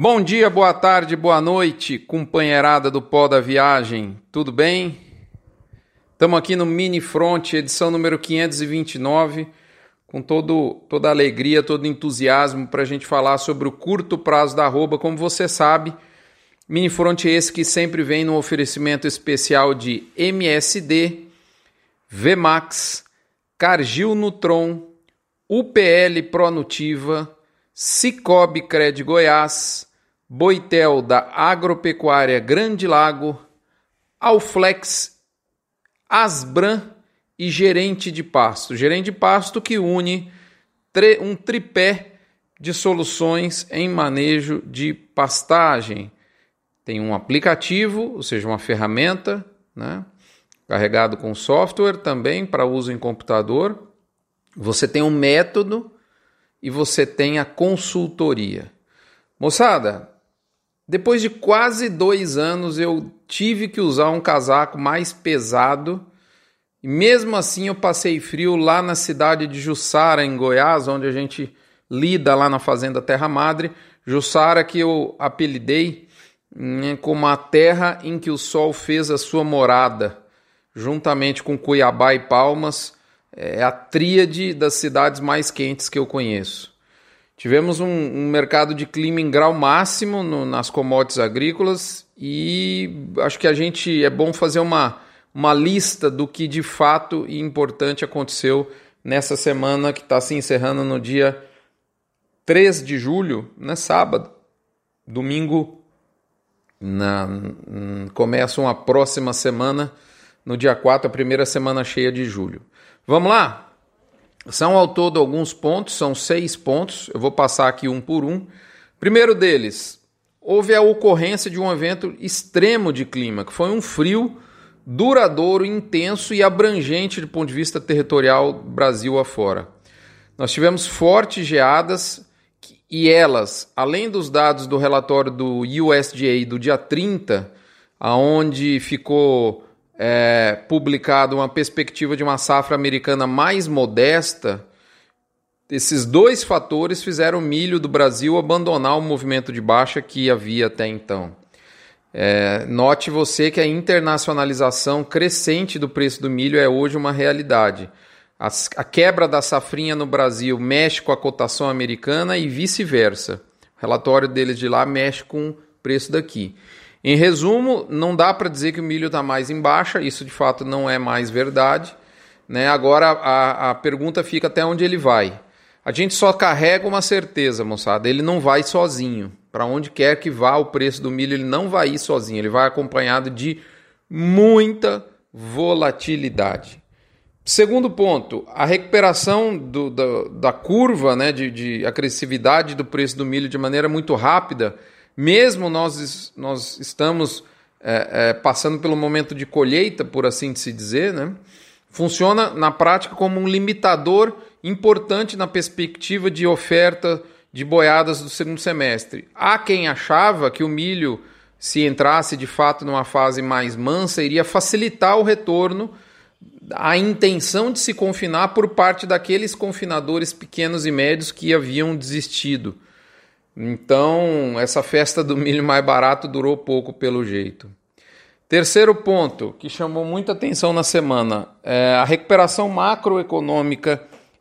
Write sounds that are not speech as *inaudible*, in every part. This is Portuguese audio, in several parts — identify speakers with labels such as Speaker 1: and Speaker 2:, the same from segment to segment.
Speaker 1: Bom dia, boa tarde, boa noite, companheirada do pó da viagem, tudo bem? Estamos aqui no Mini Front, edição número 529, com todo, toda alegria, todo entusiasmo para a gente falar sobre o curto prazo da arroba. Como você sabe, Mini Front é esse que sempre vem no oferecimento especial de MSD, VMAX, Cargill Nutron, UPL Pronutiva, Cicobi Cred Goiás, Boitel da Agropecuária Grande Lago, Alflex, Asbran e Gerente de Pasto. Gerente de Pasto que une um tripé de soluções em manejo de pastagem. Tem um aplicativo, ou seja, uma ferramenta, né? carregado com software também para uso em computador. Você tem um método e você tem a consultoria. Moçada, depois de quase dois anos, eu tive que usar um casaco mais pesado. E mesmo assim, eu passei frio lá na cidade de Jussara, em Goiás, onde a gente lida lá na Fazenda Terra Madre. Jussara, que eu apelidei né, como a terra em que o sol fez a sua morada, juntamente com Cuiabá e Palmas. É a tríade das cidades mais quentes que eu conheço. Tivemos um, um mercado de clima em grau máximo no, nas commodities agrícolas e acho que a gente é bom fazer uma, uma lista do que de fato e importante aconteceu nessa semana que está se encerrando no dia 3 de julho, né, sábado. Domingo na, começa uma próxima semana, no dia 4, a primeira semana cheia de julho. Vamos lá? São ao todo alguns pontos, são seis pontos, eu vou passar aqui um por um. Primeiro deles, houve a ocorrência de um evento extremo de clima, que foi um frio duradouro, intenso e abrangente do ponto de vista territorial Brasil afora. Nós tivemos fortes geadas e elas, além dos dados do relatório do USDA do dia 30, aonde ficou é, publicado uma perspectiva de uma safra americana mais modesta, esses dois fatores fizeram o milho do Brasil abandonar o movimento de baixa que havia até então. É, note você que a internacionalização crescente do preço do milho é hoje uma realidade. A, a quebra da safrinha no Brasil mexe com a cotação americana e vice-versa. O relatório deles de lá mexe com o preço daqui. Em resumo, não dá para dizer que o milho está mais em baixa, isso de fato não é mais verdade. Né? Agora a, a pergunta fica até onde ele vai. A gente só carrega uma certeza, moçada, ele não vai sozinho. Para onde quer que vá o preço do milho, ele não vai ir sozinho, ele vai acompanhado de muita volatilidade. Segundo ponto, a recuperação do, da, da curva né, de, de agressividade do preço do milho de maneira muito rápida mesmo nós, nós estamos é, é, passando pelo momento de colheita, por assim se dizer, né? funciona na prática como um limitador importante na perspectiva de oferta de boiadas do segundo semestre. Há quem achava que o milho, se entrasse de fato numa fase mais mansa, iria facilitar o retorno a intenção de se confinar por parte daqueles confinadores pequenos e médios que haviam desistido. Então, essa festa do milho mais barato durou pouco pelo jeito. Terceiro ponto que chamou muita atenção na semana: é a recuperação macroeconômica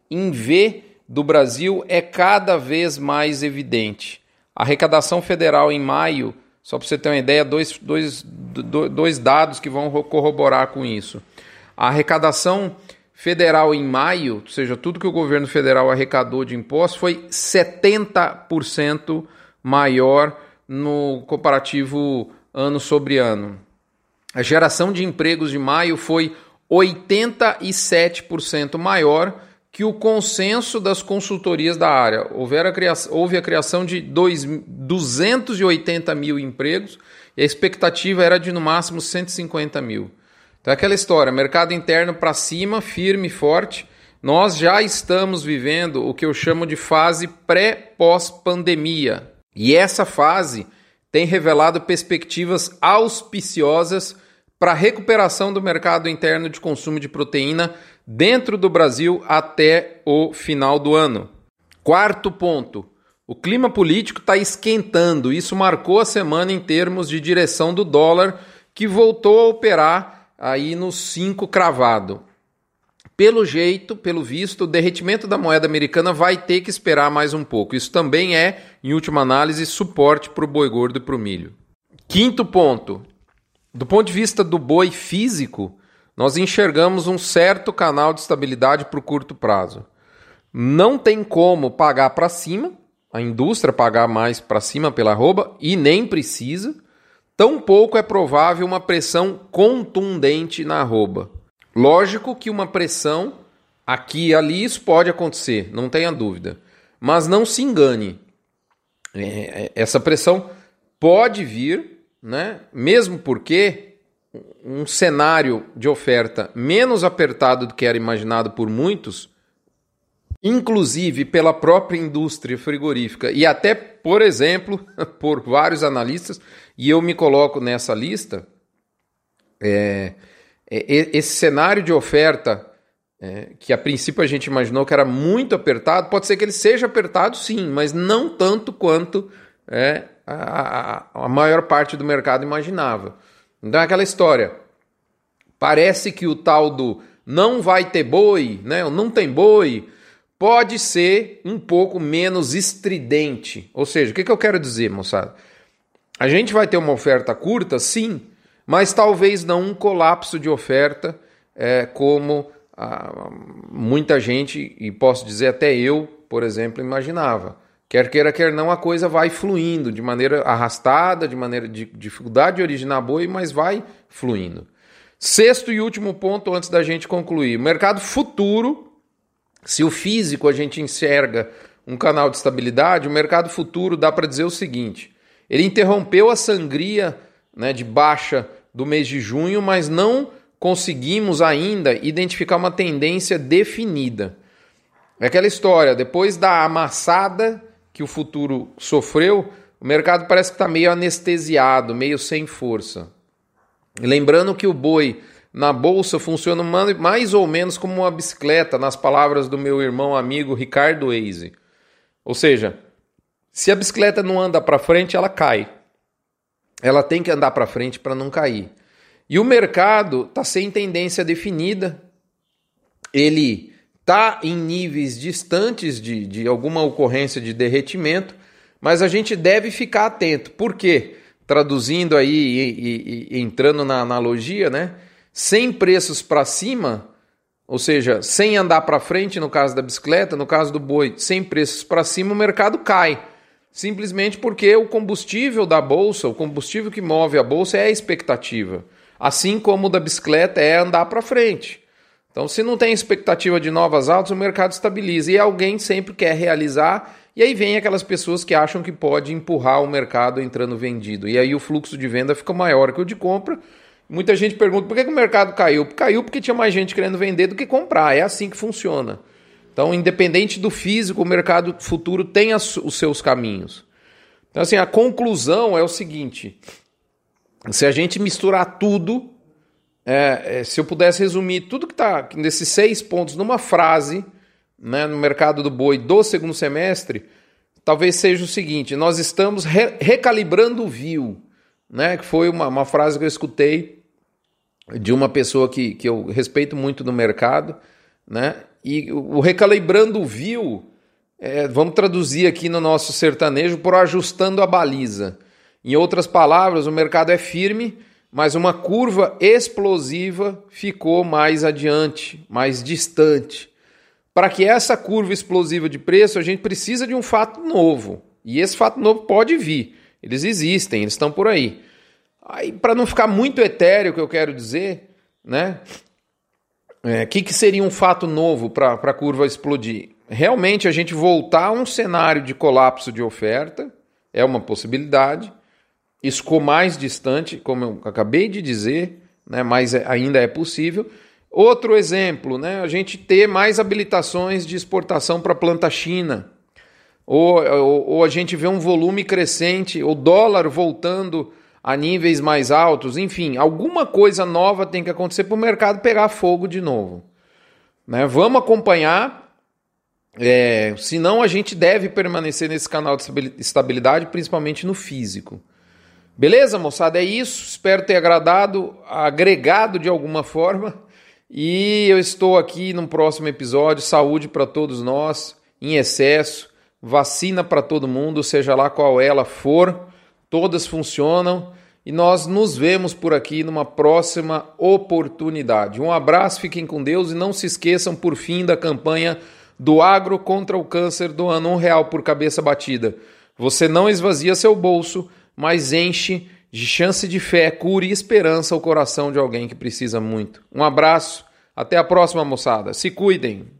Speaker 1: em V do Brasil é cada vez mais evidente. A arrecadação federal em maio, só para você ter uma ideia, dois, dois, dois dados que vão corroborar com isso. A arrecadação federal em maio, ou seja, tudo que o governo federal arrecadou de impostos foi 70% maior no comparativo ano sobre ano. A geração de empregos de maio foi 87% maior que o consenso das consultorias da área. Houve a criação, de dois, 280 mil empregos e a expectativa era de no máximo 150 mil. Então é aquela história, mercado interno para cima, firme forte. Nós já estamos vivendo o que eu chamo de fase pré-pós-pandemia. E essa fase tem revelado perspectivas auspiciosas para a recuperação do mercado interno de consumo de proteína dentro do Brasil até o final do ano. Quarto ponto: O clima político está esquentando. Isso marcou a semana em termos de direção do dólar, que voltou a operar aí no 5 cravado. Pelo jeito, pelo visto, o derretimento da moeda americana vai ter que esperar mais um pouco. Isso também é, em última análise, suporte para o boi gordo e para o milho. Quinto ponto: do ponto de vista do boi físico, nós enxergamos um certo canal de estabilidade para o curto prazo. Não tem como pagar para cima, a indústria pagar mais para cima pela arroba, e nem precisa. Tampouco é provável uma pressão contundente na arroba. Lógico que uma pressão aqui e ali isso pode acontecer, não tenha dúvida. Mas não se engane. É, é essa pressão pode vir né? Mesmo porque um cenário de oferta menos apertado do que era imaginado por muitos, inclusive pela própria indústria frigorífica e até, por exemplo, *laughs* por vários analistas, e eu me coloco nessa lista, é, é, esse cenário de oferta é, que a princípio a gente imaginou que era muito apertado, pode ser que ele seja apertado sim, mas não tanto quanto é, a, a maior parte do mercado imaginava. Então é aquela história. Parece que o tal do não vai ter boi, né? não tem boi, pode ser um pouco menos estridente. Ou seja, o que, eu quero dizer, moçada? A gente vai ter uma oferta curta, sim, mas talvez não um colapso de oferta é, como ah, muita gente, e posso dizer até eu, por exemplo, imaginava. Quer queira, quer não, a coisa vai fluindo de maneira arrastada, de maneira de dificuldade de originar boi, mas vai fluindo. Sexto e último ponto antes da gente concluir: mercado futuro. Se o físico a gente enxerga um canal de estabilidade, o mercado futuro dá para dizer o seguinte: ele interrompeu a sangria né, de baixa do mês de junho, mas não conseguimos ainda identificar uma tendência definida. É aquela história, depois da amassada que o futuro sofreu, o mercado parece que está meio anestesiado, meio sem força. lembrando que o boi na bolsa funciona mais ou menos como uma bicicleta, nas palavras do meu irmão amigo Ricardo Eise. Ou seja, se a bicicleta não anda para frente, ela cai. Ela tem que andar para frente para não cair. E o mercado está sem tendência definida. Ele está em níveis distantes de, de alguma ocorrência de derretimento, mas a gente deve ficar atento. Por quê? Traduzindo aí e, e, e entrando na analogia, né? Sem preços para cima, ou seja, sem andar para frente no caso da bicicleta, no caso do boi, sem preços para cima, o mercado cai. Simplesmente porque o combustível da bolsa, o combustível que move a bolsa é a expectativa. Assim como o da bicicleta é andar para frente. Então, se não tem expectativa de novas altas, o mercado estabiliza e alguém sempre quer realizar. E aí vem aquelas pessoas que acham que pode empurrar o mercado entrando vendido. E aí o fluxo de venda fica maior que o de compra. Muita gente pergunta por que, que o mercado caiu? Caiu porque tinha mais gente querendo vender do que comprar. É assim que funciona. Então, independente do físico, o mercado futuro tem os seus caminhos. Então, assim, a conclusão é o seguinte: se a gente misturar tudo, é, é, se eu pudesse resumir tudo que está nesses seis pontos numa frase, né, no mercado do boi do segundo semestre, talvez seja o seguinte: nós estamos re recalibrando o view, né, que foi uma, uma frase que eu escutei de uma pessoa que, que eu respeito muito no mercado, né, e o recalibrando o view, é, vamos traduzir aqui no nosso sertanejo por ajustando a baliza. Em outras palavras, o mercado é firme mas uma curva explosiva ficou mais adiante, mais distante. Para que essa curva explosiva de preço, a gente precisa de um fato novo. E esse fato novo pode vir. Eles existem, eles estão por aí. Aí, para não ficar muito etéreo, que eu quero dizer, né? O é, que, que seria um fato novo para a curva explodir? Realmente a gente voltar a um cenário de colapso de oferta é uma possibilidade isso ficou mais distante, como eu acabei de dizer, né, mas é, ainda é possível. Outro exemplo, né, a gente ter mais habilitações de exportação para a planta China, ou, ou, ou, a gente vê um volume crescente, o dólar voltando a níveis mais altos, enfim, alguma coisa nova tem que acontecer para o mercado pegar fogo de novo. Né? Vamos acompanhar. É, senão a gente deve permanecer nesse canal de estabilidade, principalmente no físico. Beleza, moçada? É isso. Espero ter agradado, agregado de alguma forma. E eu estou aqui no próximo episódio. Saúde para todos nós, em excesso. Vacina para todo mundo, seja lá qual ela for. Todas funcionam. E nós nos vemos por aqui numa próxima oportunidade. Um abraço, fiquem com Deus e não se esqueçam, por fim, da campanha do agro contra o câncer do ano um real por cabeça batida. Você não esvazia seu bolso, mas enche de chance de fé, cura e esperança o coração de alguém que precisa muito. Um abraço, até a próxima, moçada. Se cuidem.